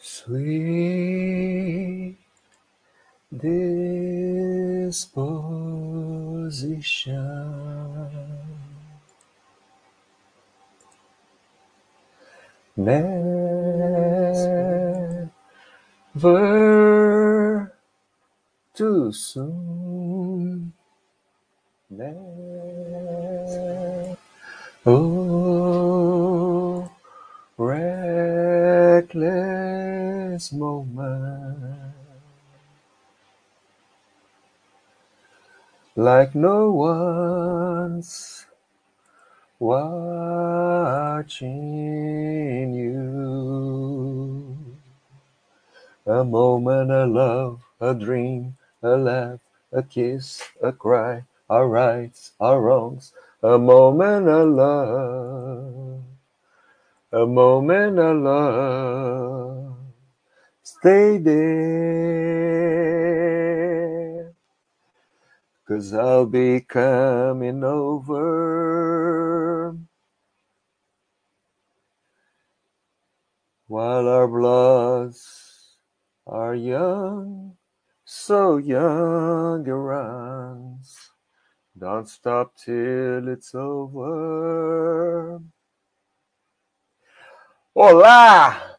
Sweet disposition. Never too soon. Never. Reckless moment. Like no one's watching you. A moment, a love, a dream, a laugh, a kiss, a cry, our rights, our wrongs. A moment, a love, a moment, a love. Stay there, cause I'll be coming over. While our bloods are young, so young it runs. Don't stop till it's over. Olá!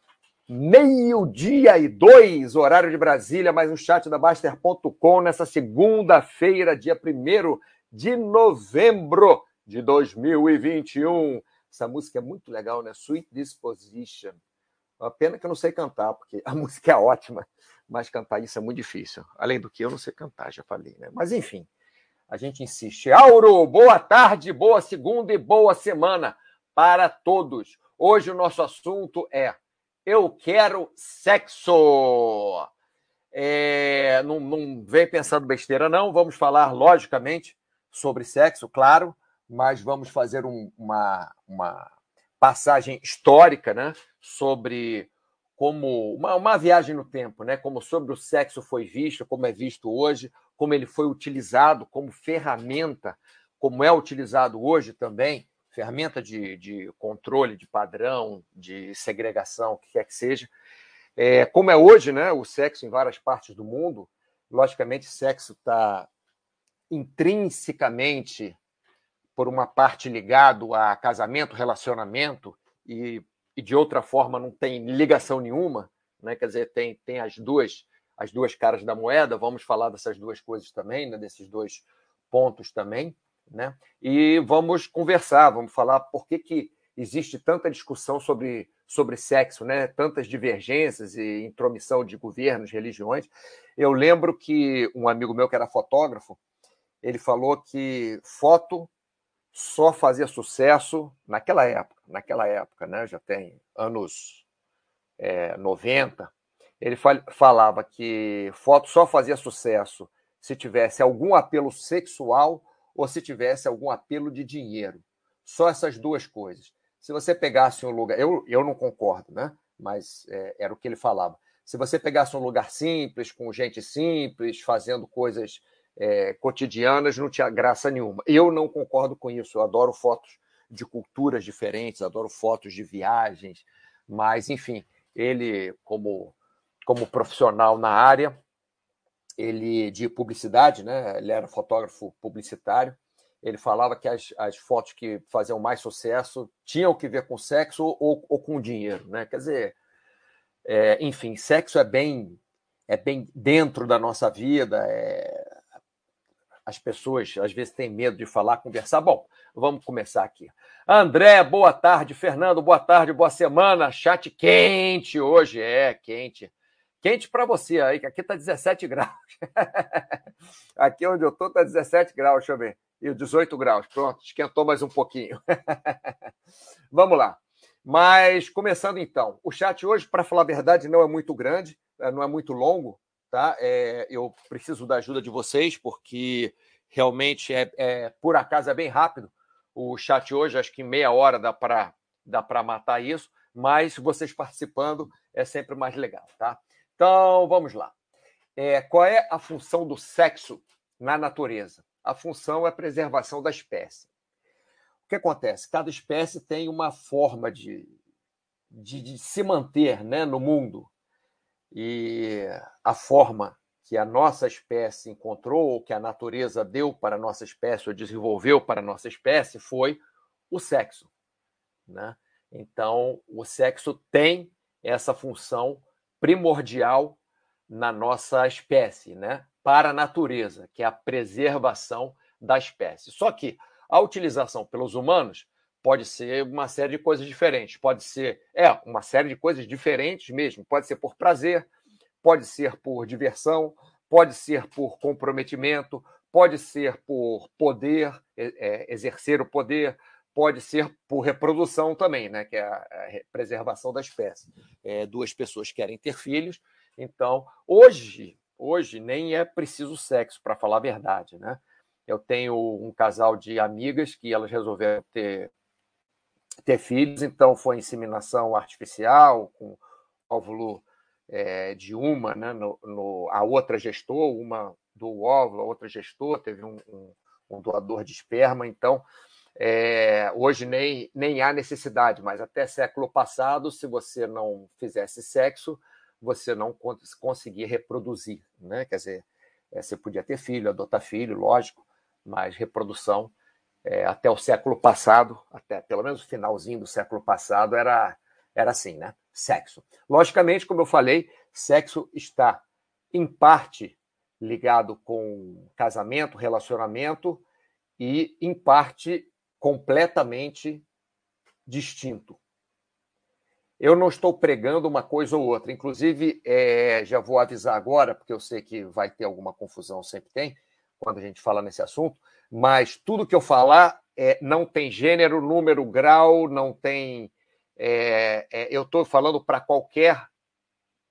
Meio-dia e dois, horário de Brasília, mais um chat da Baster.com nessa segunda-feira, dia 1 de novembro de 2021. Essa música é muito legal, né? Sweet Disposition. Uma pena que eu não sei cantar, porque a música é ótima, mas cantar isso é muito difícil. Além do que eu não sei cantar, já falei, né? Mas enfim, a gente insiste. Auro, boa tarde, boa segunda e boa semana para todos. Hoje o nosso assunto é Eu quero sexo. É, não, não vem pensando besteira, não. Vamos falar, logicamente, sobre sexo, claro, mas vamos fazer um, uma, uma passagem histórica, né? Sobre como uma, uma viagem no tempo, né? Como sobre o sexo foi visto, como é visto hoje, como ele foi utilizado como ferramenta, como é utilizado hoje também, ferramenta de, de controle, de padrão, de segregação, o que quer que seja. É, como é hoje, né? O sexo em várias partes do mundo, logicamente, sexo está intrinsecamente por uma parte ligado a casamento, relacionamento, e, e, de outra forma não tem ligação nenhuma, né? quer dizer, tem, tem as, duas, as duas caras da moeda, vamos falar dessas duas coisas também, né? desses dois pontos também, né? e vamos conversar, vamos falar por que, que existe tanta discussão sobre, sobre sexo, né? tantas divergências e intromissão de governos, religiões. Eu lembro que um amigo meu que era fotógrafo, ele falou que foto só fazia sucesso naquela época, naquela época, né? Já tem anos é, 90. Ele falava que foto só fazia sucesso se tivesse algum apelo sexual ou se tivesse algum apelo de dinheiro. Só essas duas coisas. Se você pegasse um lugar, eu, eu não concordo, né? Mas é, era o que ele falava. Se você pegasse um lugar simples, com gente simples, fazendo coisas é, cotidianas não tinha graça nenhuma. Eu não concordo com isso. Eu adoro fotos de culturas diferentes, adoro fotos de viagens, mas, enfim, ele, como, como profissional na área, ele de publicidade, né? ele era fotógrafo publicitário, ele falava que as, as fotos que faziam mais sucesso tinham que ver com sexo ou, ou com dinheiro. Né? Quer dizer, é, enfim, sexo é bem, é bem dentro da nossa vida, é, as pessoas às vezes têm medo de falar, conversar. Bom, vamos começar aqui. André, boa tarde. Fernando, boa tarde, boa semana. Chat quente hoje, é quente. Quente para você aí, que aqui está 17 graus. aqui onde eu estou está 17 graus, deixa eu ver. E 18 graus, pronto, esquentou mais um pouquinho. vamos lá. Mas começando então, o chat hoje, para falar a verdade, não é muito grande, eh, não é muito longo, tá? É, eu preciso da ajuda de vocês, porque realmente é, é, por acaso é bem rápido o chat hoje, acho que meia hora dá para dá matar isso, mas vocês participando é sempre mais legal, tá? Então vamos lá. É, qual é a função do sexo na natureza? A função é a preservação da espécie. que acontece? Cada espécie tem uma forma de, de, de se manter né, no mundo. E a forma que a nossa espécie encontrou, ou que a natureza deu para a nossa espécie, ou desenvolveu para a nossa espécie, foi o sexo. Né? Então, o sexo tem essa função primordial na nossa espécie, né? para a natureza, que é a preservação da espécie. Só que a utilização pelos humanos pode ser uma série de coisas diferentes. Pode ser, é, uma série de coisas diferentes mesmo. Pode ser por prazer, pode ser por diversão, pode ser por comprometimento, pode ser por poder, é, exercer o poder, pode ser por reprodução também, né, que é a, preservação da espécie. É, duas pessoas querem ter filhos, então hoje, hoje nem é preciso sexo para falar a verdade, né? Eu tenho um casal de amigas que elas resolveram ter ter filhos, então foi inseminação artificial com óvulo é, de uma, né, no, no, a outra gestou, uma do óvulo, a outra gestou, teve um, um, um doador de esperma, então é, hoje nem, nem há necessidade, mas até século passado, se você não fizesse sexo, você não conseguia reproduzir, né? Quer dizer, é, você podia ter filho, adotar filho, lógico, mas reprodução é, até o século passado, até pelo menos o finalzinho do século passado, era, era assim, né? Sexo. Logicamente, como eu falei, sexo está em parte ligado com casamento, relacionamento e em parte completamente distinto. Eu não estou pregando uma coisa ou outra. Inclusive, é, já vou avisar agora, porque eu sei que vai ter alguma confusão, sempre tem, quando a gente fala nesse assunto, mas tudo que eu falar é, não tem gênero, número, grau, não tem. É, é, eu estou falando para qualquer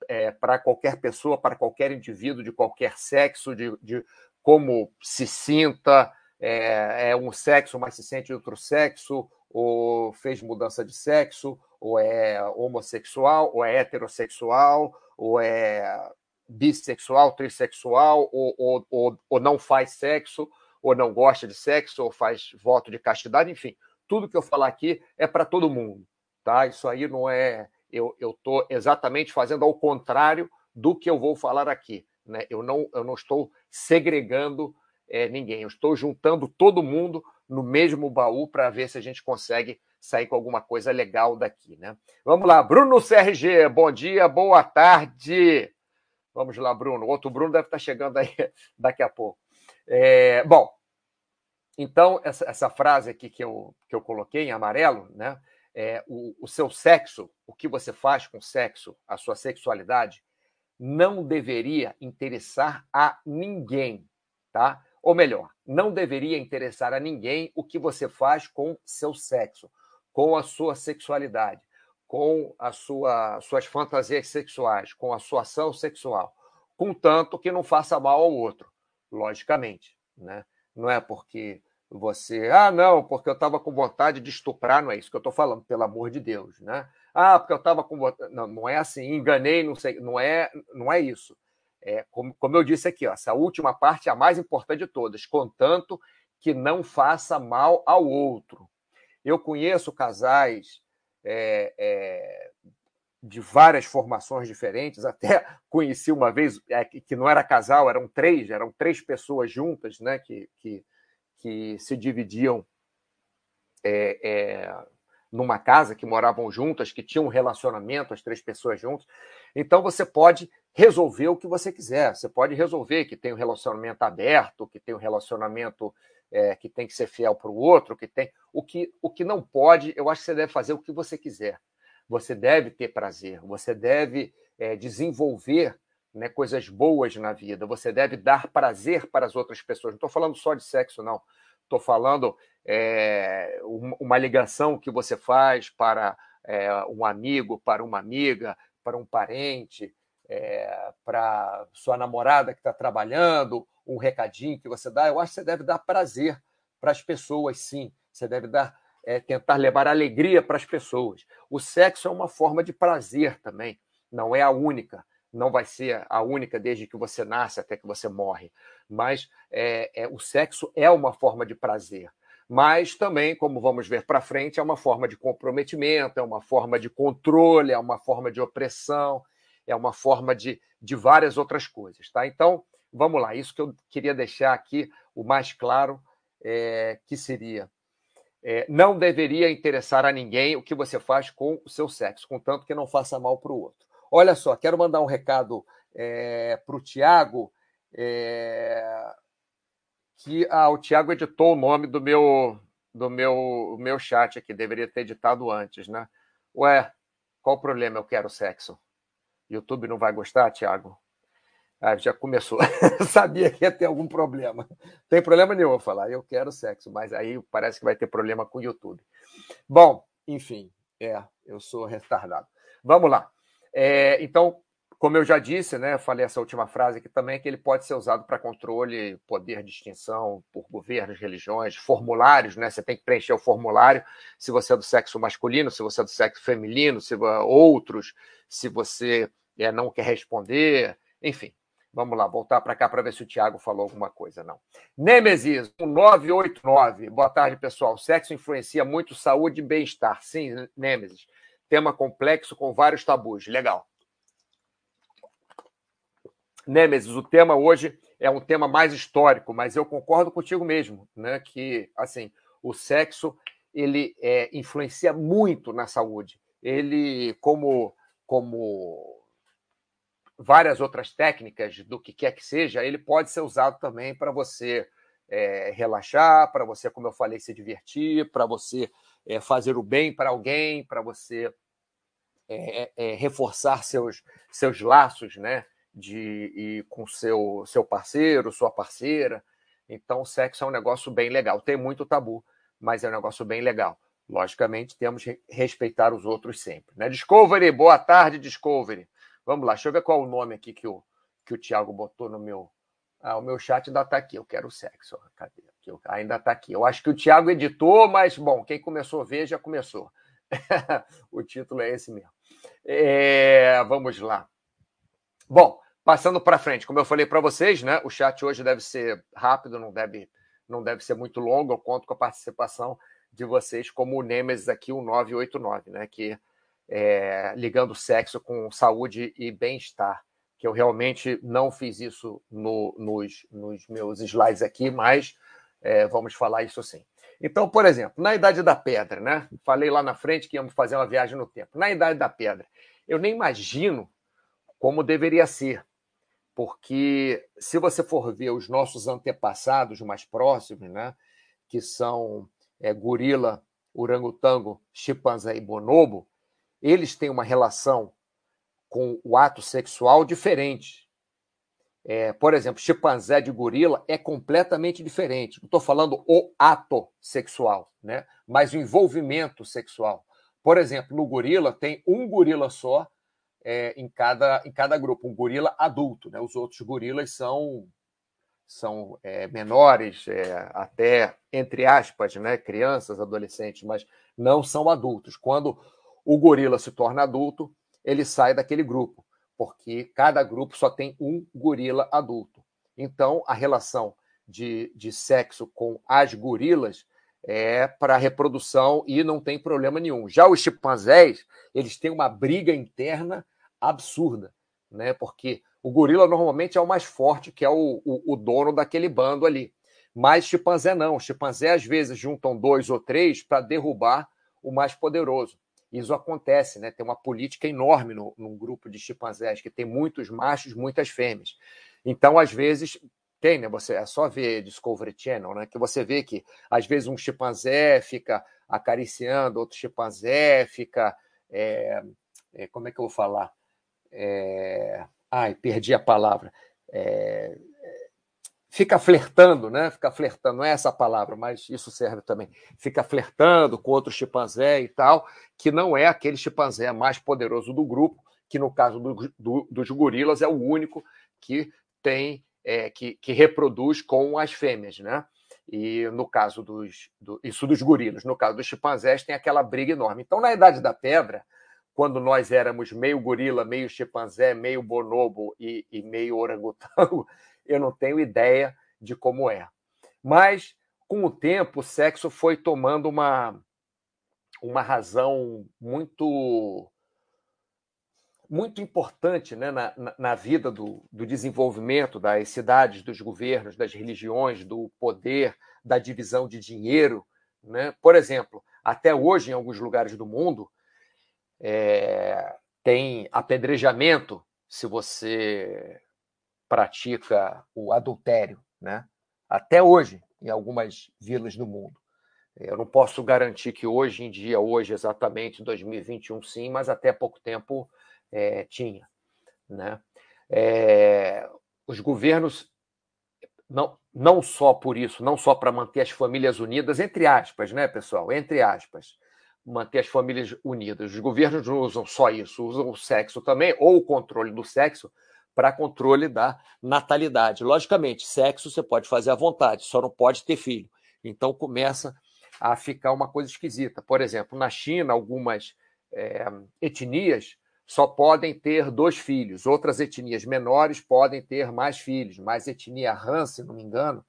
é, para qualquer pessoa, para qualquer indivíduo de qualquer sexo, de, de como se sinta, é, é, um sexo, mas se sente outro sexo, ou fez mudança de sexo, ou é homossexual, ou é heterossexual, ou é bissexual, trissexual, ou, ou, ou, ou não faz sexo, ou não gosta de sexo, ou faz voto de castidade, enfim, tudo que eu falar aqui é para todo mundo, tá? Isso aí não é. Eu estou exatamente fazendo ao contrário do que eu vou falar aqui. Né? Eu, não, eu não estou segregando é, ninguém, eu estou juntando todo mundo no mesmo baú para ver se a gente consegue sair com alguma coisa legal daqui. Né? Vamos lá, Bruno CRG, bom dia, boa tarde. Vamos lá, Bruno. Outro Bruno deve estar chegando aí daqui a pouco. É, bom, então, essa, essa, frase aqui que eu, que eu coloquei em amarelo, né? É, o, o seu sexo, o que você faz com o sexo, a sua sexualidade, não deveria interessar a ninguém, tá? Ou melhor, não deveria interessar a ninguém o que você faz com seu sexo, com a sua sexualidade, com as sua, suas fantasias sexuais, com a sua ação sexual, contanto que não faça mal ao outro logicamente, né? Não é porque você, ah, não, porque eu estava com vontade de estuprar, não é isso que eu estou falando, pelo amor de Deus, né? Ah, porque eu estava com vontade. Não, não é assim, enganei, não sei, não é, não é isso. É, como, como eu disse aqui, ó, essa última parte é a mais importante de todas, contanto que não faça mal ao outro. Eu conheço casais é, é, de várias formações diferentes, até conheci uma vez é, que não era casal, eram três, eram três pessoas juntas, né, que, que, que se dividiam é, é, numa casa, que moravam juntas, que tinham um relacionamento, as três pessoas juntas. Então você pode resolver o que você quiser, você pode resolver que tem um relacionamento aberto, que tem um relacionamento é, que tem que ser fiel para o outro, que tem. O que, o que não pode, eu acho que você deve fazer o que você quiser você deve ter prazer, você deve é, desenvolver né, coisas boas na vida, você deve dar prazer para as outras pessoas. Não estou falando só de sexo, não. Estou falando é, uma ligação que você faz para é, um amigo, para uma amiga, para um parente, é, para sua namorada que está trabalhando, um recadinho que você dá. Eu acho que você deve dar prazer para as pessoas, sim. Você deve dar é, tentar levar alegria para as pessoas. O sexo é uma forma de prazer também, não é a única, não vai ser a única desde que você nasce até que você morre, mas é, o sexo é uma forma de prazer. Mas também, como vamos ver para frente, é uma forma de comprometimento, é uma forma de controle, é uma forma de opressão, é uma forma de, de várias outras coisas. Tá? Então, vamos lá, isso que eu queria deixar aqui o mais claro é, que seria. É, não deveria interessar a ninguém o que você faz com o seu sexo, contanto que não faça mal para o outro. Olha só, quero mandar um recado é, para o Tiago. É, que ah, o Tiago editou o nome do meu do meu meu chat aqui, deveria ter editado antes, né? Ué, qual o problema? Eu quero sexo. YouTube não vai gostar, Tiago? Ah, já começou. Sabia que ia ter algum problema. Tem problema nenhum eu falar, eu quero sexo, mas aí parece que vai ter problema com o YouTube. Bom, enfim, é, eu sou retardado. Vamos lá. É, então, como eu já disse, né, falei essa última frase aqui também, que ele pode ser usado para controle, poder de extinção por governos, religiões, formulários, né? Você tem que preencher o formulário se você é do sexo masculino, se você é do sexo feminino, se outros, se você é, não quer responder, enfim. Vamos lá, voltar para cá para ver se o Tiago falou alguma coisa, não. Nemesis, 989. Boa tarde, pessoal. Sexo influencia muito saúde e bem-estar. Sim, Nemesis. Tema complexo com vários tabus. Legal. Nemesis, o tema hoje é um tema mais histórico, mas eu concordo contigo mesmo, né? Que assim o sexo ele é, influencia muito na saúde. Ele, como como várias outras técnicas do que quer que seja, ele pode ser usado também para você é, relaxar, para você, como eu falei, se divertir, para você é, fazer o bem para alguém, para você é, é, reforçar seus, seus laços, né? De ir com seu seu parceiro, sua parceira. Então, o sexo é um negócio bem legal. Tem muito tabu, mas é um negócio bem legal. Logicamente, temos que respeitar os outros sempre. Né? Discovery, boa tarde, Discovery. Vamos lá, deixa eu ver qual é o nome aqui que o, que o Thiago botou no meu. Ah, o meu chat ainda está aqui. Eu quero sexo. Cadê? Ainda está aqui. Eu acho que o Thiago editou, mas, bom, quem começou a ver já começou. o título é esse mesmo. É, vamos lá. Bom, Passando para frente, como eu falei para vocês, né, o chat hoje deve ser rápido, não deve, não deve ser muito longo. Eu conto com a participação de vocês, como o Nemesis aqui, o 989, né, que é, ligando sexo com saúde e bem-estar. Que eu realmente não fiz isso no, nos, nos, meus slides aqui, mas é, vamos falar isso sim. Então, por exemplo, na Idade da Pedra, né? Falei lá na frente que íamos fazer uma viagem no tempo. Na Idade da Pedra, eu nem imagino como deveria ser porque se você for ver os nossos antepassados mais próximos, né, que são é, gorila, orangotango, chimpanzé e bonobo, eles têm uma relação com o ato sexual diferente. É, por exemplo, chimpanzé de gorila é completamente diferente. Não estou falando o ato sexual, né? mas o envolvimento sexual. Por exemplo, no gorila tem um gorila só é, em, cada, em cada grupo, um gorila adulto. Né? Os outros gorilas são, são é, menores, é, até, entre aspas, né? crianças, adolescentes, mas não são adultos. Quando o gorila se torna adulto, ele sai daquele grupo, porque cada grupo só tem um gorila adulto. Então, a relação de, de sexo com as gorilas é para reprodução e não tem problema nenhum. Já os chimpanzés, eles têm uma briga interna absurda, né? Porque o gorila normalmente é o mais forte, que é o, o, o dono daquele bando ali. Mas chimpanzé não. Chimpanzé às vezes juntam dois ou três para derrubar o mais poderoso. Isso acontece, né? Tem uma política enorme no, num grupo de chimpanzés, que tem muitos machos, muitas fêmeas. Então, às vezes, tem, né? Você é só ver Discovery Channel, né? Que você vê que às vezes um chimpanzé fica acariciando, outro chimpanzé fica. É, é, como é que eu vou falar? é... ai, perdi a palavra, fica flertando, né? Fica flertando, não é essa palavra, mas isso serve também. Fica flertando com outro chimpanzé e tal, que não é aquele chimpanzé mais poderoso do grupo, que no caso do, do, dos gorilas é o único que tem, é, que, que reproduz com as fêmeas, né? E no caso dos. Do, isso dos gorilas. No caso dos chimpanzés, tem aquela briga enorme. Então, na Idade da Pedra, quando nós éramos meio gorila, meio chimpanzé, meio bonobo e, e meio orangotango, eu não tenho ideia de como é. Mas com o tempo, o sexo foi tomando uma, uma razão muito muito importante né, na, na vida do, do desenvolvimento das cidades, dos governos, das religiões, do poder, da divisão de dinheiro. Né? Por exemplo, até hoje, em alguns lugares do mundo, é, tem apedrejamento se você pratica o adultério. Né? Até hoje, em algumas vilas do mundo. Eu não posso garantir que hoje em dia, hoje exatamente, 2021, sim, mas até pouco tempo é, tinha. Né? É, os governos, não, não só por isso, não só para manter as famílias unidas, entre aspas, né, pessoal? Entre aspas, manter as famílias unidas. Os governos não usam só isso, usam o sexo também, ou o controle do sexo, para controle da natalidade. Logicamente, sexo você pode fazer à vontade, só não pode ter filho. Então começa a ficar uma coisa esquisita. Por exemplo, na China, algumas é, etnias só podem ter dois filhos, outras etnias menores podem ter mais filhos, mas etnia Han, se não me engano,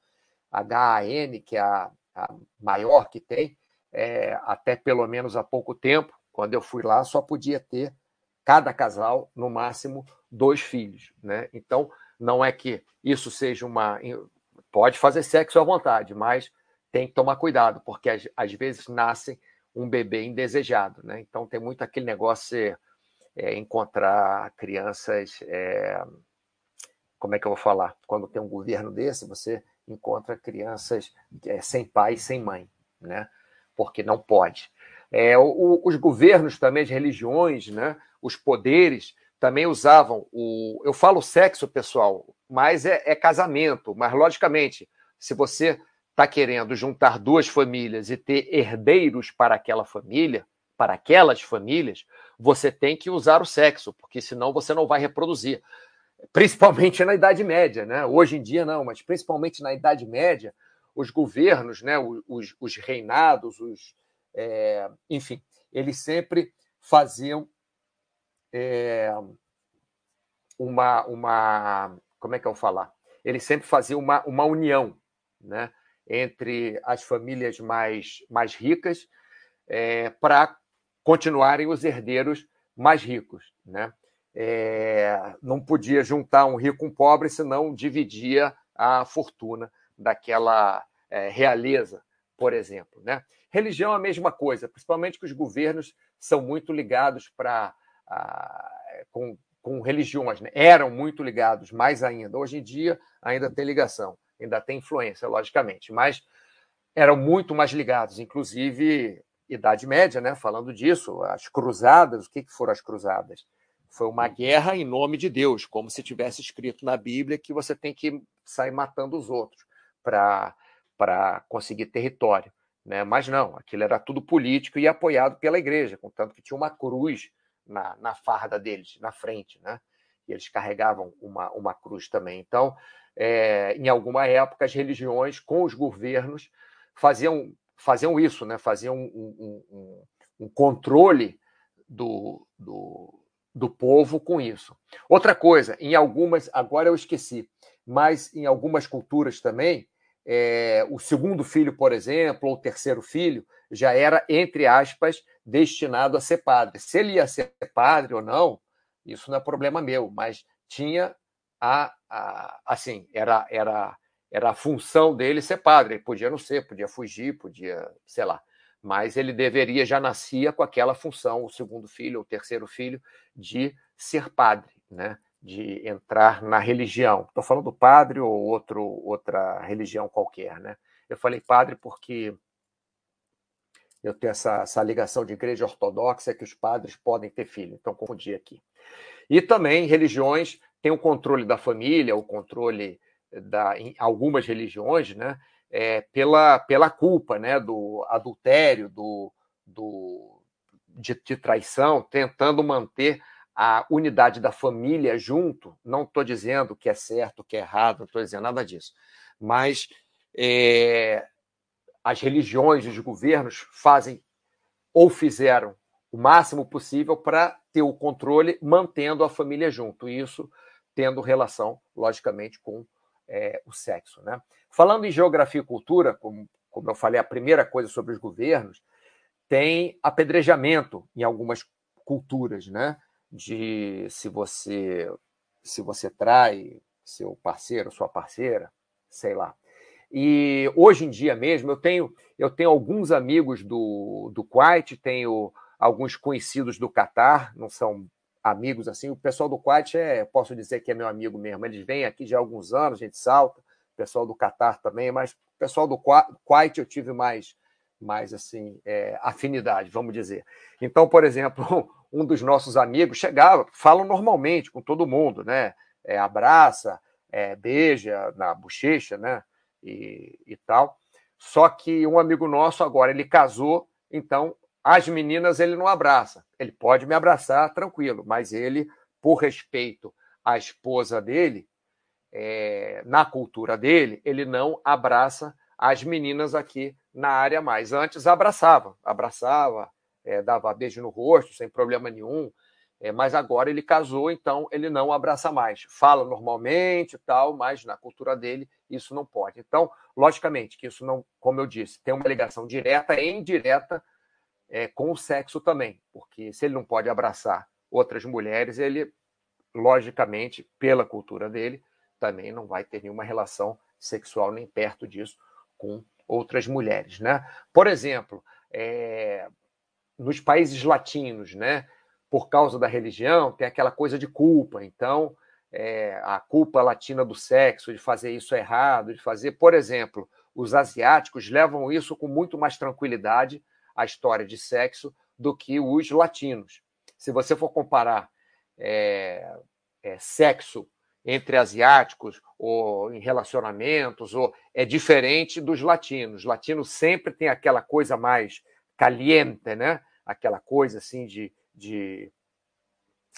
HAN, que é a, a maior que tem, é, até pelo menos há pouco tempo, quando eu fui lá, só podia ter cada casal, no máximo, dois filhos. Né? Então, não é que isso seja uma. Pode fazer sexo à vontade, mas tem que tomar cuidado, porque às, às vezes nasce um bebê indesejado, né? Então tem muito aquele negócio de é, encontrar crianças, é, como é que eu vou falar? Quando tem um governo desse, você encontra crianças é, sem pai, sem mãe, né? Porque não pode. É, o, os governos também, as religiões, né? Os poderes também usavam o. Eu falo sexo, pessoal, mas é, é casamento. Mas logicamente, se você está querendo juntar duas famílias e ter herdeiros para aquela família, para aquelas famílias, você tem que usar o sexo, porque senão você não vai reproduzir. Principalmente na Idade Média, né? Hoje em dia não, mas principalmente na Idade Média, os governos, né? os, os reinados, os, é, enfim, eles sempre faziam é, uma, uma. Como é que eu vou falar? Eles sempre faziam uma, uma união, né? entre as famílias mais, mais ricas é, para continuarem os herdeiros mais ricos. Né? É, não podia juntar um rico com um pobre, senão dividia a fortuna daquela é, realeza, por exemplo. Né? Religião é a mesma coisa, principalmente que os governos são muito ligados para com, com religiões, né? eram muito ligados, mais ainda. Hoje em dia ainda tem ligação ainda tem influência, logicamente, mas eram muito mais ligados, inclusive Idade Média, né? Falando disso, as cruzadas, o que, foram as cruzadas? Foi uma guerra em nome de Deus, como se tivesse escrito na Bíblia que você tem que sair matando os outros para conseguir território. Né? Mas não, aquilo era tudo político e apoiado pela igreja, contanto que tinha uma cruz na, na farda deles, na frente, né? E eles carregavam uma, uma cruz também. Então, é, em alguma época, as religiões com os governos faziam, faziam isso, né? faziam um, um, um, controle do, do, do povo com isso. Outra coisa, em algumas, agora eu esqueci, mas em algumas culturas também, é, o segundo filho, por exemplo, ou o terceiro filho, já era, entre aspas, destinado a ser padre. Se ele ia ser padre ou não, isso não é problema meu, mas tinha a, a, assim, era, era, era a função dele ser padre. Ele podia não ser, podia fugir, podia, sei lá. Mas ele deveria, já nascia com aquela função, o segundo filho, o terceiro filho, de ser padre, né? de entrar na religião. Estou falando do padre ou outro, outra religião qualquer. Né? Eu falei padre porque eu tenho essa, essa ligação de igreja ortodoxa que os padres podem ter filho, então confundi aqui. E também religiões tem o controle da família, o controle da, em algumas religiões, né, é, pela, pela culpa né, do adultério, do, do, de, de traição, tentando manter a unidade da família junto. Não estou dizendo que é certo, que é errado, não estou dizendo nada disso. Mas é, as religiões, os governos fazem ou fizeram o máximo possível para ter o controle mantendo a família junto. Isso tendo relação, logicamente, com é, o sexo. Né? Falando em geografia e cultura, como como eu falei, a primeira coisa sobre os governos, tem apedrejamento em algumas culturas, né? De se você se você trai seu parceiro, sua parceira, sei lá. E hoje em dia mesmo eu tenho eu tenho alguns amigos do do Kuwait, tenho alguns conhecidos do Catar, não são amigos assim. O pessoal do Kuwait é, posso dizer que é meu amigo mesmo. Eles vêm aqui já há alguns anos, a gente salta. O pessoal do Catar também, mas o pessoal do Kuwait eu tive mais mais assim é, afinidade, vamos dizer. Então, por exemplo, um dos nossos amigos chegava, falam normalmente com todo mundo, né? É, abraça, é, beija na bochecha, né? E, e tal. Só que um amigo nosso agora ele casou, então as meninas ele não abraça. Ele pode me abraçar tranquilo, mas ele, por respeito à esposa dele, é, na cultura dele, ele não abraça as meninas aqui na área mais. Antes abraçava, abraçava, é, dava beijo no rosto, sem problema nenhum. É, mas agora ele casou, então ele não abraça mais. Fala normalmente tal, mas na cultura dele isso não pode. Então, logicamente, que isso não, como eu disse, tem uma ligação direta e indireta é, com o sexo também, porque se ele não pode abraçar outras mulheres, ele, logicamente, pela cultura dele, também não vai ter nenhuma relação sexual nem perto disso com outras mulheres, né? Por exemplo, é, nos países latinos, né? Por causa da religião, tem aquela coisa de culpa. Então, é, a culpa latina do sexo, de fazer isso errado, de fazer, por exemplo, os asiáticos levam isso com muito mais tranquilidade a história de sexo do que os latinos. Se você for comparar é, é, sexo entre asiáticos ou em relacionamentos, ou é diferente dos latinos. Os latinos sempre tem aquela coisa mais caliente, né? Aquela coisa assim de, de,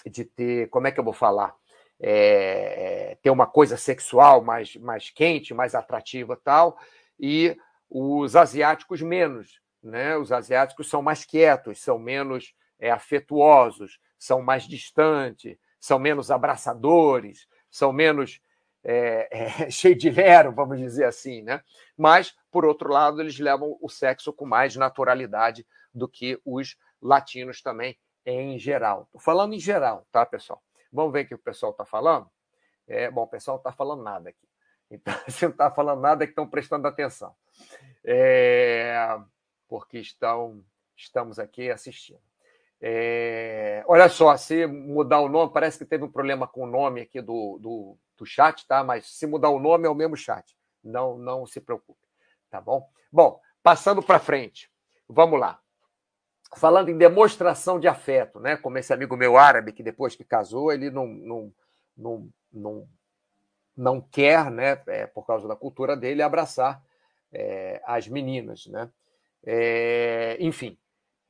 de ter, como é que eu vou falar? É, ter uma coisa sexual mais, mais quente, mais atrativa tal, e os asiáticos menos. Né? Os asiáticos são mais quietos, são menos é, afetuosos, são mais distantes, são menos abraçadores, são menos é, é, cheio de vero, vamos dizer assim, né? Mas, por outro lado, eles levam o sexo com mais naturalidade do que os latinos também, em geral. Estou falando em geral, tá, pessoal? Vamos ver o que o pessoal está falando? É, bom, o pessoal não está falando nada aqui. Então, se não está falando nada, é que estão prestando atenção. É, porque estão, estamos aqui assistindo. É, olha só, se mudar o nome, parece que teve um problema com o nome aqui do, do, do chat, tá? Mas se mudar o nome é o mesmo chat. Não, não se preocupe, tá bom? Bom, passando para frente, vamos lá. Falando em demonstração de afeto, né? Como esse amigo meu árabe que depois que casou, ele não, não, não, não, não quer, né? É, por causa da cultura dele, abraçar é, as meninas, né? É, enfim,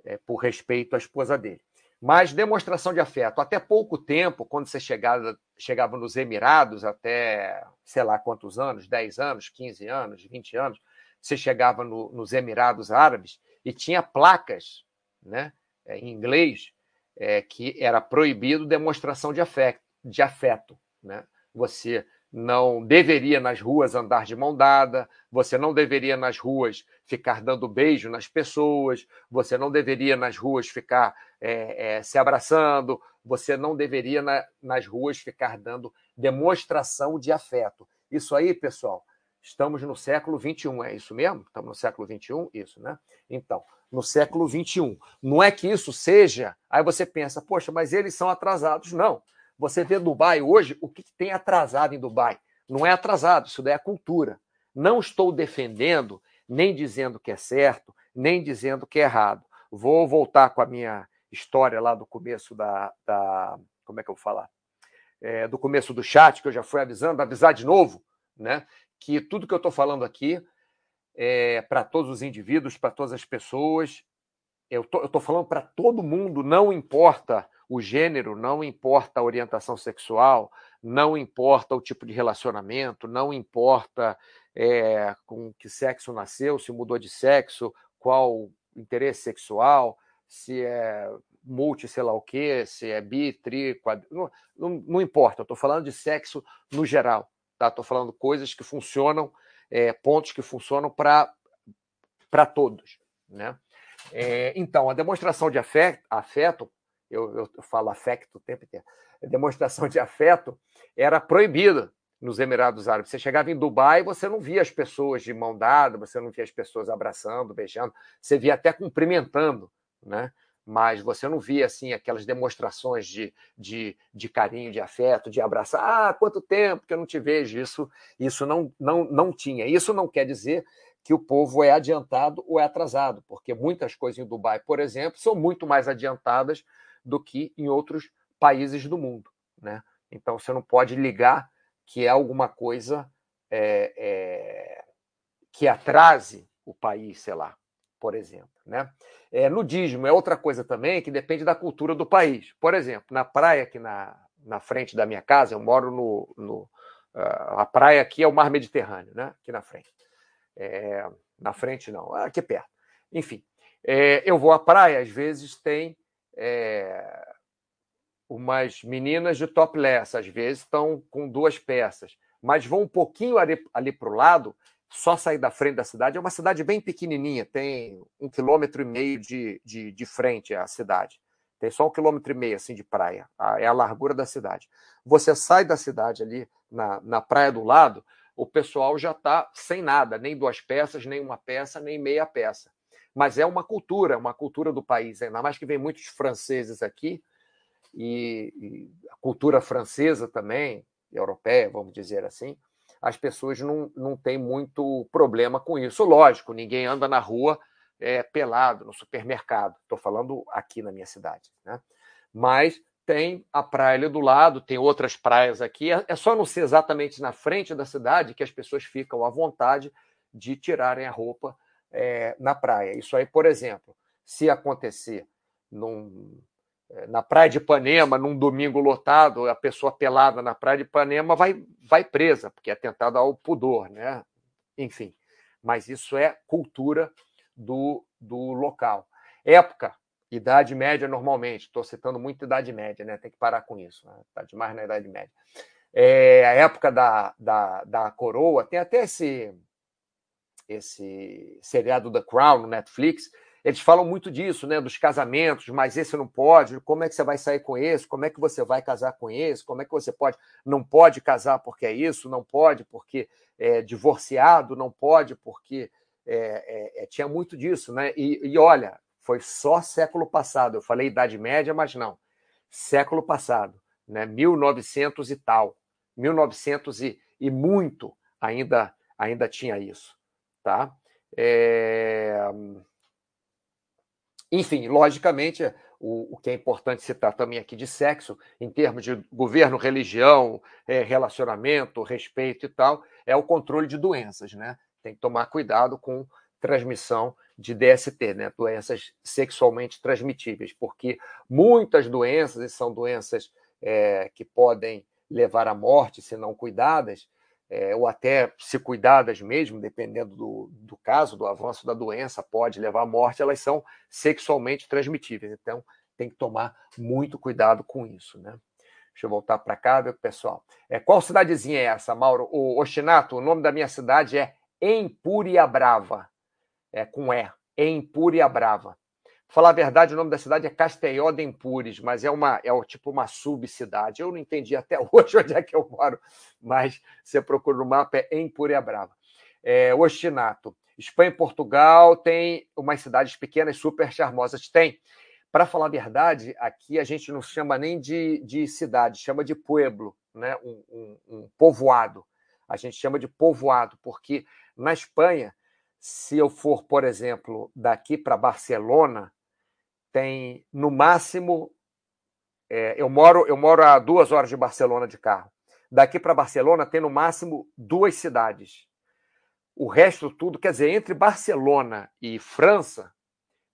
é, por respeito à esposa dele. Mas demonstração de afeto. Até pouco tempo, quando você chegava, chegava nos Emirados, até sei lá quantos anos 10 anos, 15 anos, 20 anos você chegava no, nos Emirados Árabes e tinha placas né, é, em inglês é, que era proibido demonstração de afeto. De afeto né? Você não deveria nas ruas andar de mão dada, você não deveria nas ruas ficar dando beijo nas pessoas, você não deveria nas ruas ficar é, é, se abraçando, você não deveria na, nas ruas ficar dando demonstração de afeto. Isso aí, pessoal, estamos no século XXI, é isso mesmo? Estamos no século XXI? Isso, né? Então, no século XXI. Não é que isso seja. Aí você pensa, poxa, mas eles são atrasados. Não. Você vê Dubai hoje, o que tem atrasado em Dubai? Não é atrasado, isso daí é cultura. Não estou defendendo, nem dizendo que é certo, nem dizendo que é errado. Vou voltar com a minha história lá do começo da. da como é que eu vou falar? É, do começo do chat, que eu já fui avisando, avisar de novo, né? Que tudo que eu estou falando aqui é para todos os indivíduos, para todas as pessoas. Eu estou falando para todo mundo, não importa o gênero, não importa a orientação sexual, não importa o tipo de relacionamento, não importa é, com que sexo nasceu, se mudou de sexo, qual interesse sexual, se é multi, sei lá o quê, se é bi, tri, quadri... não, não, não importa, eu estou falando de sexo no geral, tá? Estou falando coisas que funcionam, é, pontos que funcionam para para todos. Né? É, então, a demonstração de afeto, afeto eu, eu, falo afeto o tempo inteiro, a demonstração de afeto era proibida nos Emirados Árabes. Você chegava em Dubai, você não via as pessoas de mão dada, você não via as pessoas abraçando, beijando, você via até cumprimentando, né? mas você não via assim aquelas demonstrações de, de, de, carinho, de afeto, de abraçar. Ah, quanto tempo que eu não te vejo! Isso, isso não, não, não tinha. Isso não quer dizer que o povo é adiantado ou é atrasado, porque muitas coisas em Dubai, por exemplo, são muito mais adiantadas do que em outros países do mundo. Né? Então você não pode ligar que é alguma coisa é, é, que atrase o país, sei lá, por exemplo. Né? É, nudismo é outra coisa também que depende da cultura do país. Por exemplo, na praia aqui na, na frente da minha casa, eu moro no. no uh, a praia aqui é o mar Mediterrâneo, né? aqui na frente. É, na frente, não, aqui perto. Enfim, é, eu vou à praia, às vezes tem é, umas meninas de topless, às vezes estão com duas peças, mas vão um pouquinho ali, ali para o lado, só sair da frente da cidade. É uma cidade bem pequenininha, tem um quilômetro e meio de, de, de frente à cidade. Tem só um quilômetro e meio assim de praia, é a largura da cidade. Você sai da cidade ali na, na praia do lado, o pessoal já está sem nada, nem duas peças, nem uma peça, nem meia peça. Mas é uma cultura, uma cultura do país, ainda mais que vem muitos franceses aqui, e, e a cultura francesa também, europeia, vamos dizer assim, as pessoas não, não têm muito problema com isso. Lógico, ninguém anda na rua é, pelado, no supermercado. Estou falando aqui na minha cidade. Né? Mas tem a praia ali do lado, tem outras praias aqui. É, é só não ser exatamente na frente da cidade que as pessoas ficam à vontade de tirarem a roupa é, na praia. Isso aí, por exemplo, se acontecer num, é, na praia de Ipanema, num domingo lotado, a pessoa pelada na praia de Ipanema vai, vai presa, porque é atentado ao pudor, né? Enfim, mas isso é cultura do, do local. Época, Idade Média normalmente, estou citando muito Idade Média, né? Tem que parar com isso, está né? Demais na Idade Média. É, a época da, da, da coroa, tem até esse, esse seriado The Crown no Netflix, eles falam muito disso, né? Dos casamentos, mas esse não pode, como é que você vai sair com esse, como é que você vai casar com esse, como é que você pode. Não pode casar porque é isso, não pode porque é divorciado, não pode porque é, é, é, tinha muito disso, né? E, e olha, foi só século passado. Eu falei Idade Média, mas não. Século passado, né? 1900 e tal. 1900 e, e muito ainda, ainda tinha isso, tá? É... Enfim, logicamente, o, o, que é importante citar também aqui de sexo, em termos de governo, religião, é, relacionamento, respeito e tal, é o controle de doenças, né? Tem que tomar cuidado com transmissão de DST, né? Doenças sexualmente transmitíveis, porque muitas doenças, e são doenças é, que podem levar à morte se não cuidadas, é, ou até se cuidadas mesmo, dependendo do, do caso, do avanço da doença, pode levar à morte, elas são sexualmente transmitíveis. Então, tem que tomar muito cuidado com isso, né? Deixa eu voltar para cá, ver pessoal. É, qual cidadezinha é essa, Mauro? O Oxinato, o nome da minha cidade é Empúria Brava. É com E. Empúria Brava falar a verdade, o nome da cidade é Castelló de Empures, mas é uma é tipo uma subcidade. Eu não entendi até hoje onde é que eu moro, mas você procura no mapa, é Empúria Brava. É, Ostinato. Espanha e Portugal tem umas cidades pequenas super charmosas. Tem. Para falar a verdade, aqui a gente não chama nem de, de cidade, chama de pueblo, né? Um, um, um povoado. A gente chama de povoado, porque na Espanha, se eu for, por exemplo, daqui para Barcelona, tem no máximo. É, eu moro eu moro a duas horas de Barcelona de carro. Daqui para Barcelona tem no máximo duas cidades. O resto tudo, quer dizer, entre Barcelona e França,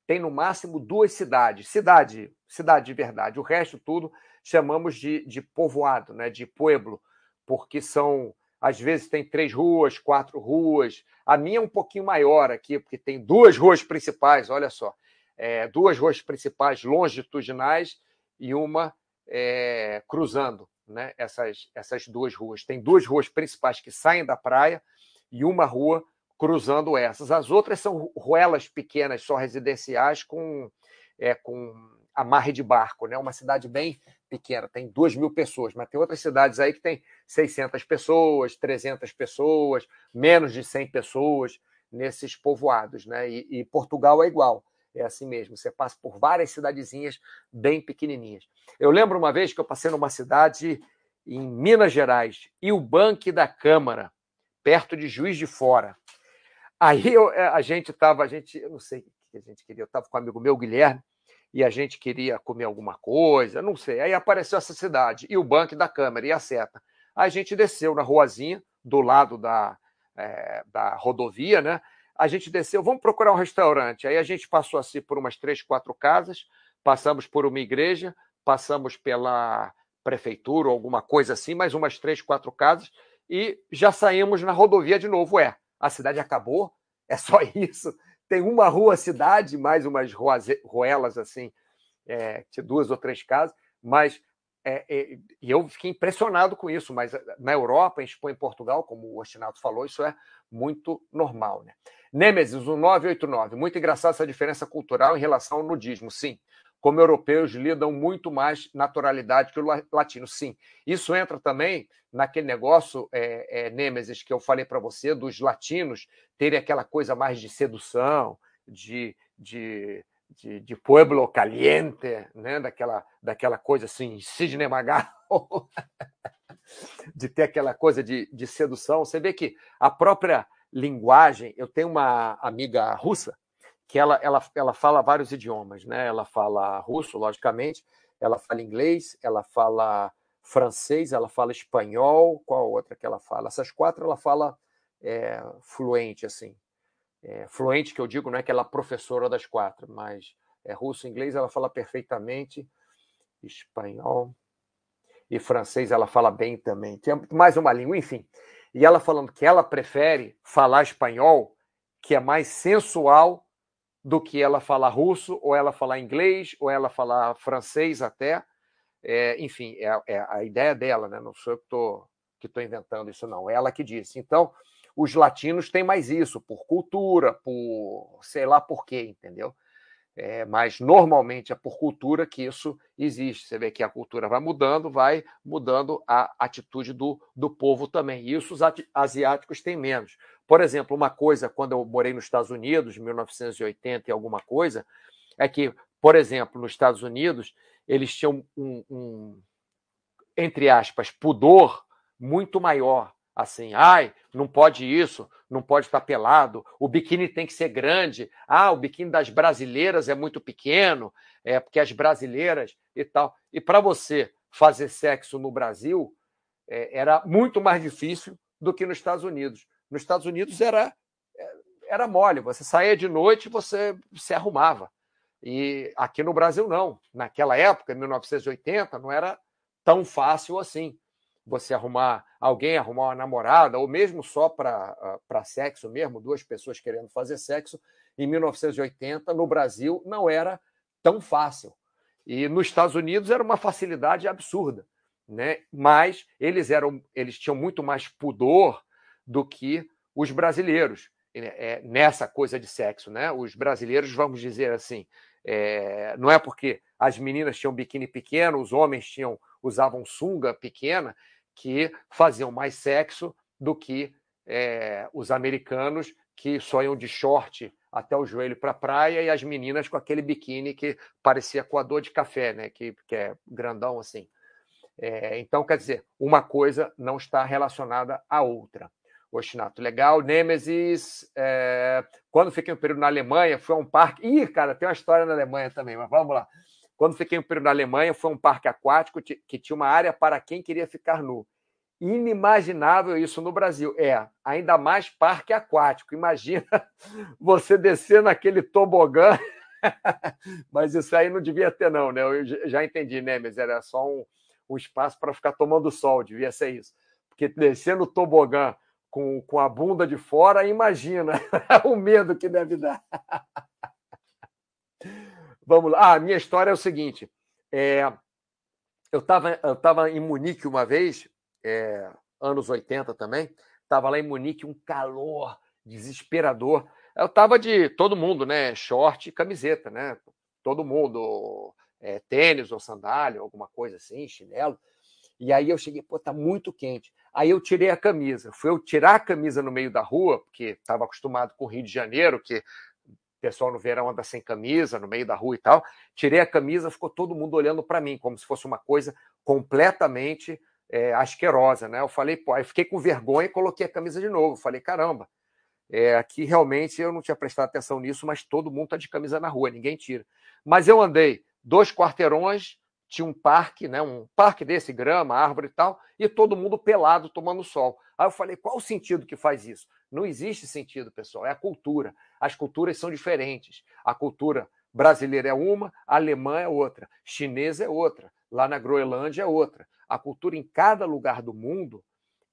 tem no máximo duas cidades. Cidade, cidade de verdade. O resto tudo chamamos de, de povoado, né? de pueblo, porque são às vezes tem três ruas, quatro ruas. A minha é um pouquinho maior aqui, porque tem duas ruas principais, olha só é, duas ruas principais longitudinais e uma é, cruzando né, essas, essas duas ruas. Tem duas ruas principais que saem da praia e uma rua cruzando essas. As outras são ruelas pequenas, só residenciais, com, é, com amarre de barco. Né? Uma cidade bem pequena, tem 2 mil pessoas, mas tem outras cidades aí que tem 600 pessoas, 300 pessoas, menos de 100 pessoas nesses povoados. Né? E, e Portugal é igual, é assim mesmo. Você passa por várias cidadezinhas bem pequenininhas. Eu lembro uma vez que eu passei numa cidade em Minas Gerais, e o Banque da Câmara, perto de Juiz de Fora. Aí eu, eh, a gente estava, a gente, eu não sei o que a gente queria, eu estava com um amigo meu, Guilherme, e a gente queria comer alguma coisa, não sei. Aí apareceu essa cidade, e o banco da Câmara, e a seta. A gente desceu na ruazinha, do lado da, é, da rodovia, né? A gente desceu, vamos procurar um restaurante. Aí a gente passou assim por umas três, quatro casas, passamos por uma igreja, passamos pela prefeitura ou alguma coisa assim, mais umas três, quatro casas, e já saímos na rodovia de novo. É, a cidade acabou, é só isso tem uma rua cidade, mais umas ruelas assim, é, duas ou três casas, mas é, é, e eu fiquei impressionado com isso, mas eh, na Europa, em Espanha em Portugal, como o Ostinato falou, isso é muito normal. Né? Nêmesis, o 989, muito engraçado essa diferença cultural em relação ao nudismo, sim como europeus lidam muito mais naturalidade que o latino. Sim, isso entra também naquele negócio, é, é, Nêmesis, que eu falei para você, dos latinos terem aquela coisa mais de sedução, de, de, de, de pueblo caliente, né? daquela, daquela coisa assim, Sidney Magal, de ter aquela coisa de, de sedução. Você vê que a própria linguagem, eu tenho uma amiga russa, que ela, ela, ela fala vários idiomas, né? Ela fala russo, logicamente, ela fala inglês, ela fala francês, ela fala espanhol, qual outra que ela fala? Essas quatro ela fala é, fluente, assim. É, fluente que eu digo não é que ela é professora das quatro, mas é russo, inglês ela fala perfeitamente, espanhol e francês ela fala bem também. Tem mais uma língua, enfim. E ela falando que ela prefere falar espanhol, que é mais sensual do que ela falar russo, ou ela falar inglês, ou ela falar francês até. É, enfim, é, é, a ideia dela, né? não sou eu que estou que tô inventando isso, não. É ela que disse. Então, os latinos têm mais isso, por cultura, por sei lá por quê, entendeu? É, mas normalmente é por cultura que isso existe. Você vê que a cultura vai mudando, vai mudando a atitude do, do povo também. Isso os asiáticos têm menos. Por exemplo, uma coisa, quando eu morei nos Estados Unidos, 1980 e alguma coisa, é que, por exemplo, nos Estados Unidos, eles tinham um, um entre aspas, pudor muito maior assim, ai, não pode isso, não pode estar pelado, o biquíni tem que ser grande, ah, o biquíni das brasileiras é muito pequeno, é porque as brasileiras e tal. E para você fazer sexo no Brasil é, era muito mais difícil do que nos Estados Unidos. Nos Estados Unidos era é, era mole, você saía de noite, você se arrumava. E aqui no Brasil não. Naquela época, em 1980, não era tão fácil assim você arrumar alguém, arrumar uma namorada, ou mesmo só para ah, sexo mesmo, duas pessoas querendo fazer sexo, em 1980, no Brasil, não era tão fácil. E nos Estados Unidos era uma facilidade absurda. Né? Mas eles eram, eles tinham muito mais pudor do que os brasileiros é, nessa coisa de sexo, né? Os brasileiros, vamos dizer assim, é, não é porque as meninas tinham biquíni pequeno, os homens tinham usavam sunga pequena, que faziam mais sexo do que é, os americanos que só iam de short até o joelho para a praia e as meninas com aquele biquíni que parecia coador de café, né? que, que é grandão assim. É, então, quer dizer, uma coisa não está relacionada à outra. Oxinato, legal. Nemesis, é... quando fiquei um período na Alemanha, foi um parque. Ih, cara, tem uma história na Alemanha também, mas vamos lá. Quando fiquei um período na Alemanha, foi um parque aquático que tinha uma área para quem queria ficar nu. Inimaginável isso no Brasil. É, ainda mais parque aquático. Imagina você descer naquele tobogã. Mas isso aí não devia ter, não, né? Eu já entendi, né? Mas era só um, um espaço para ficar tomando sol, devia ser isso. Porque descer no tobogã com, com a bunda de fora, imagina o medo que deve dar. Vamos lá. Ah, a minha história é o seguinte. É, eu estava eu tava em Munique uma vez, é, anos 80 também, estava lá em Munique, um calor desesperador. Eu estava de todo mundo, né? Short e camiseta, né? Todo mundo, é, tênis ou sandália, alguma coisa assim, chinelo. E aí eu cheguei, pô, tá muito quente. Aí eu tirei a camisa. Foi eu tirar a camisa no meio da rua, porque estava acostumado com o Rio de Janeiro, que o pessoal no verão anda sem camisa, no meio da rua e tal. Tirei a camisa, ficou todo mundo olhando para mim, como se fosse uma coisa completamente é, asquerosa, né? Eu falei, pô, aí fiquei com vergonha e coloquei a camisa de novo. Falei, caramba, é, aqui realmente eu não tinha prestado atenção nisso, mas todo mundo tá de camisa na rua, ninguém tira. Mas eu andei dois quarteirões tinha um parque, né, um parque desse, grama, árvore e tal, e todo mundo pelado tomando sol. Aí eu falei, qual o sentido que faz isso? Não existe sentido, pessoal, é a cultura. As culturas são diferentes. A cultura brasileira é uma, a alemã é outra, chinesa é outra, lá na Groenlândia é outra. A cultura em cada lugar do mundo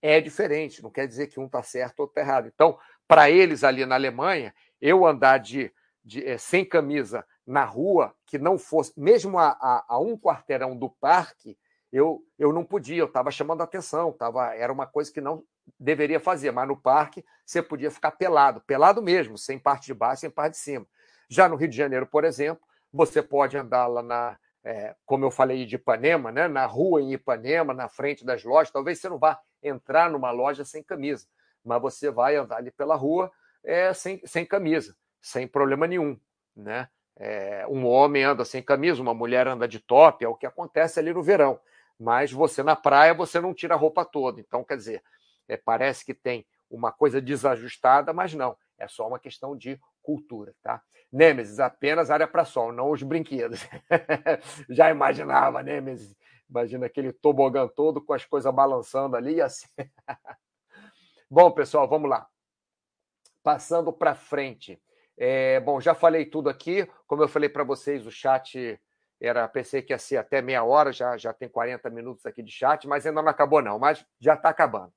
é diferente, não quer dizer que um está certo ou está errado. Então, para eles ali na Alemanha, eu andar de, de é, sem camisa na rua que não fosse, mesmo a, a, a um quarteirão do parque, eu, eu não podia, eu estava chamando atenção, tava, era uma coisa que não deveria fazer, mas no parque você podia ficar pelado, pelado mesmo, sem parte de baixo, sem parte de cima. Já no Rio de Janeiro, por exemplo, você pode andar lá na, é, como eu falei de Ipanema, né, na rua em Ipanema, na frente das lojas, talvez você não vá entrar numa loja sem camisa, mas você vai andar ali pela rua é, sem, sem camisa, sem problema nenhum. Né? É, um homem anda sem camisa, uma mulher anda de top, é o que acontece ali no verão. Mas você na praia, você não tira a roupa toda. Então, quer dizer, é, parece que tem uma coisa desajustada, mas não. É só uma questão de cultura, tá? Nêmesis, apenas área para sol, não os brinquedos. Já imaginava, Nêmesis. Imagina aquele tobogã todo com as coisas balançando ali, assim. Bom, pessoal, vamos lá. Passando para frente. É, bom, já falei tudo aqui. Como eu falei para vocês, o chat era, pensei que ia ser até meia hora, já, já tem 40 minutos aqui de chat, mas ainda não acabou, não, mas já está acabando.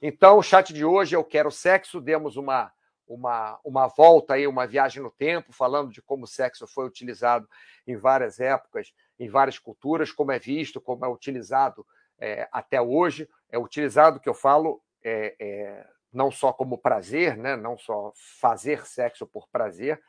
Então, o chat de hoje eu quero sexo, demos uma, uma, uma volta aí, uma viagem no tempo, falando de como o sexo foi utilizado em várias épocas, em várias culturas, como é visto, como é utilizado é, até hoje. É utilizado, que eu falo, é, é, não só como prazer, né? não só fazer sexo por prazer,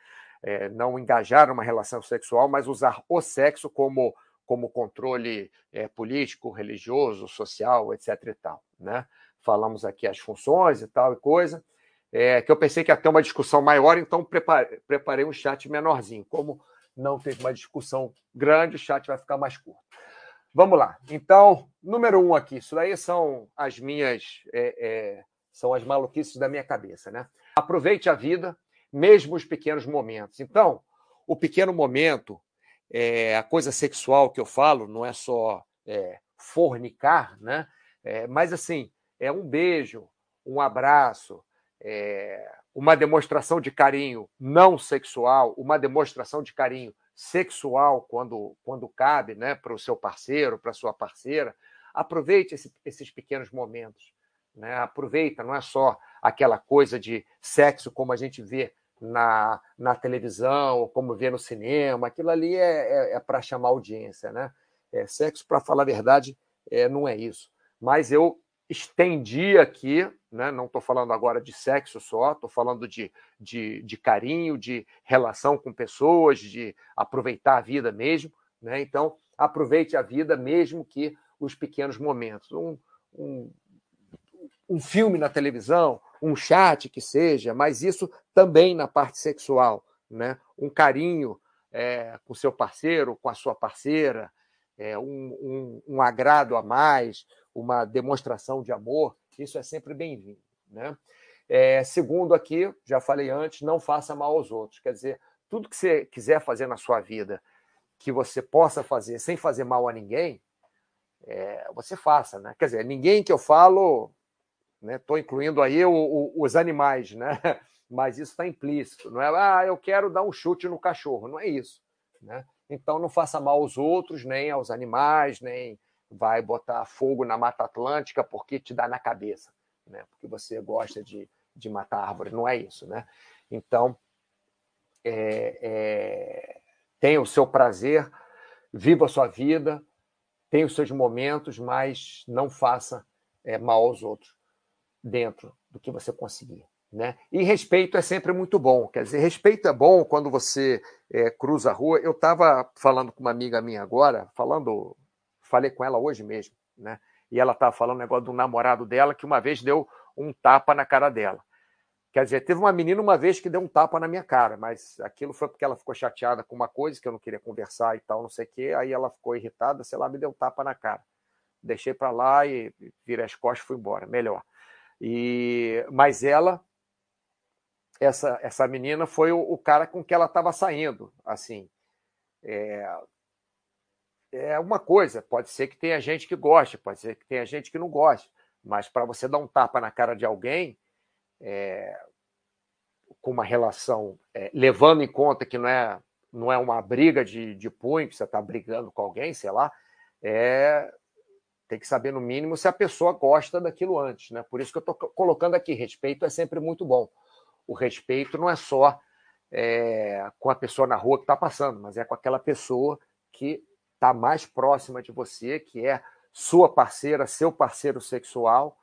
é, não engajar numa relação sexual, mas usar o sexo como, como controle é, político, religioso, social, etc. E tal, né? Falamos aqui as funções e tal e coisa, é, que eu pensei que ia ter uma discussão maior, então preparei, preparei um chat menorzinho. Como não teve uma discussão grande, o chat vai ficar mais curto. Vamos lá. Então, número um aqui, isso daí são as minhas é, é, são as maluquices da minha cabeça, né? Aproveite a vida, mesmo os pequenos momentos. Então, o pequeno momento, é, a coisa sexual que eu falo, não é só é, fornicar, né? É, mas assim, é um beijo, um abraço, é, uma demonstração de carinho não sexual, uma demonstração de carinho sexual quando, quando cabe, né, para o seu parceiro, para a sua parceira. Aproveite esse, esses pequenos momentos. Né? Aproveita, não é só aquela coisa de sexo como a gente vê na, na televisão, como vê no cinema, aquilo ali é, é, é para chamar audiência. Né? É, sexo, para falar a verdade, é, não é isso. Mas eu estendi aqui, né? não estou falando agora de sexo só, estou falando de, de, de, carinho, de relação com pessoas, de aproveitar a vida mesmo. Né? Então, aproveite a vida mesmo que os pequenos momentos. Um, um, um filme na televisão, um chat que seja, mas isso também na parte sexual, né? Um carinho é, com seu parceiro, com a sua parceira, é, um, um, um, agrado a mais, uma demonstração de amor, isso é sempre bem-vindo, né? É, segundo aqui, já falei antes, não faça mal aos outros. Quer dizer, tudo que você quiser fazer na sua vida, que você possa fazer sem fazer mal a ninguém, é, você faça, né? Quer dizer, ninguém que eu falo Estou né? incluindo aí o, o, os animais, né? mas isso está implícito. Não é, ah, eu quero dar um chute no cachorro. Não é isso. Né? Então não faça mal aos outros, nem aos animais, nem vai botar fogo na Mata Atlântica porque te dá na cabeça, né? porque você gosta de, de matar árvore. Não é isso. Né? Então, é, é, tenha o seu prazer, viva a sua vida, tenha os seus momentos, mas não faça é, mal aos outros dentro do que você conseguir. Né? E respeito é sempre muito bom. Quer dizer, respeito é bom quando você é, cruza a rua. Eu estava falando com uma amiga minha agora, falando, falei com ela hoje mesmo, né? E ela estava falando um negócio do namorado dela que uma vez deu um tapa na cara dela. Quer dizer, teve uma menina uma vez que deu um tapa na minha cara, mas aquilo foi porque ela ficou chateada com uma coisa que eu não queria conversar e tal, não sei o quê. Aí ela ficou irritada, sei lá, me deu um tapa na cara. Deixei para lá e virei as costas e fui embora. Melhor. E mas ela essa, essa menina foi o, o cara com que ela estava saindo. Assim, é, é uma coisa, pode ser que tenha gente que goste, pode ser que tenha gente que não goste, mas para você dar um tapa na cara de alguém, é, com uma relação, é, levando em conta que não é, não é uma briga de, de punho, que você está brigando com alguém, sei lá, é, tem que saber no mínimo se a pessoa gosta daquilo antes. Né? Por isso que eu estou colocando aqui, respeito é sempre muito bom o respeito não é só é, com a pessoa na rua que está passando, mas é com aquela pessoa que está mais próxima de você, que é sua parceira, seu parceiro sexual,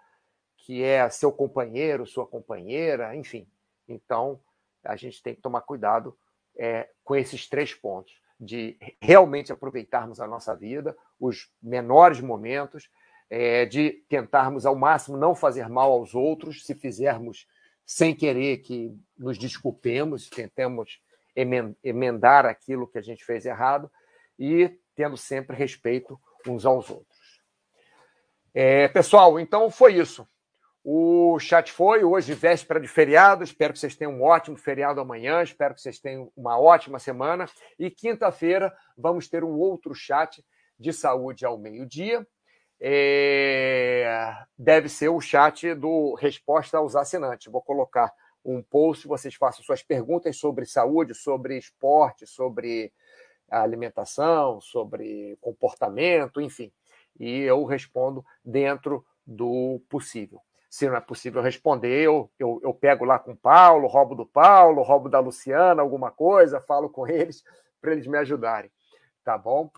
que é seu companheiro, sua companheira, enfim. Então, a gente tem que tomar cuidado é, com esses três pontos, de realmente aproveitarmos a nossa vida, os menores momentos, é, de tentarmos ao máximo não fazer mal aos outros, se fizermos sem querer que nos desculpemos, tentemos emendar aquilo que a gente fez errado e tendo sempre respeito uns aos outros. É, pessoal, então foi isso. O chat foi hoje, véspera de feriado. Espero que vocês tenham um ótimo feriado amanhã. Espero que vocês tenham uma ótima semana. E quinta-feira vamos ter um outro chat de saúde ao meio-dia é, deve ser o chat do Resposta aos Assinantes. Vou colocar um post, vocês façam suas perguntas sobre saúde, sobre esporte, sobre alimentação, sobre comportamento, enfim. E eu respondo dentro do possível. Se não é possível responder, eu, eu, eu pego lá com o Paulo, roubo do Paulo, roubo da Luciana, alguma coisa, falo com eles para eles me ajudarem. Tá bom?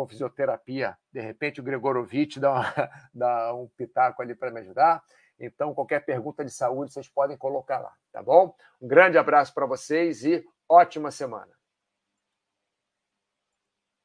for fisioterapia, de repente o Gregorovitch dá, dá um pitaco ali para me ajudar. Então, qualquer pergunta de saúde vocês podem colocar lá, tá bom? Um grande abraço para vocês e ótima semana.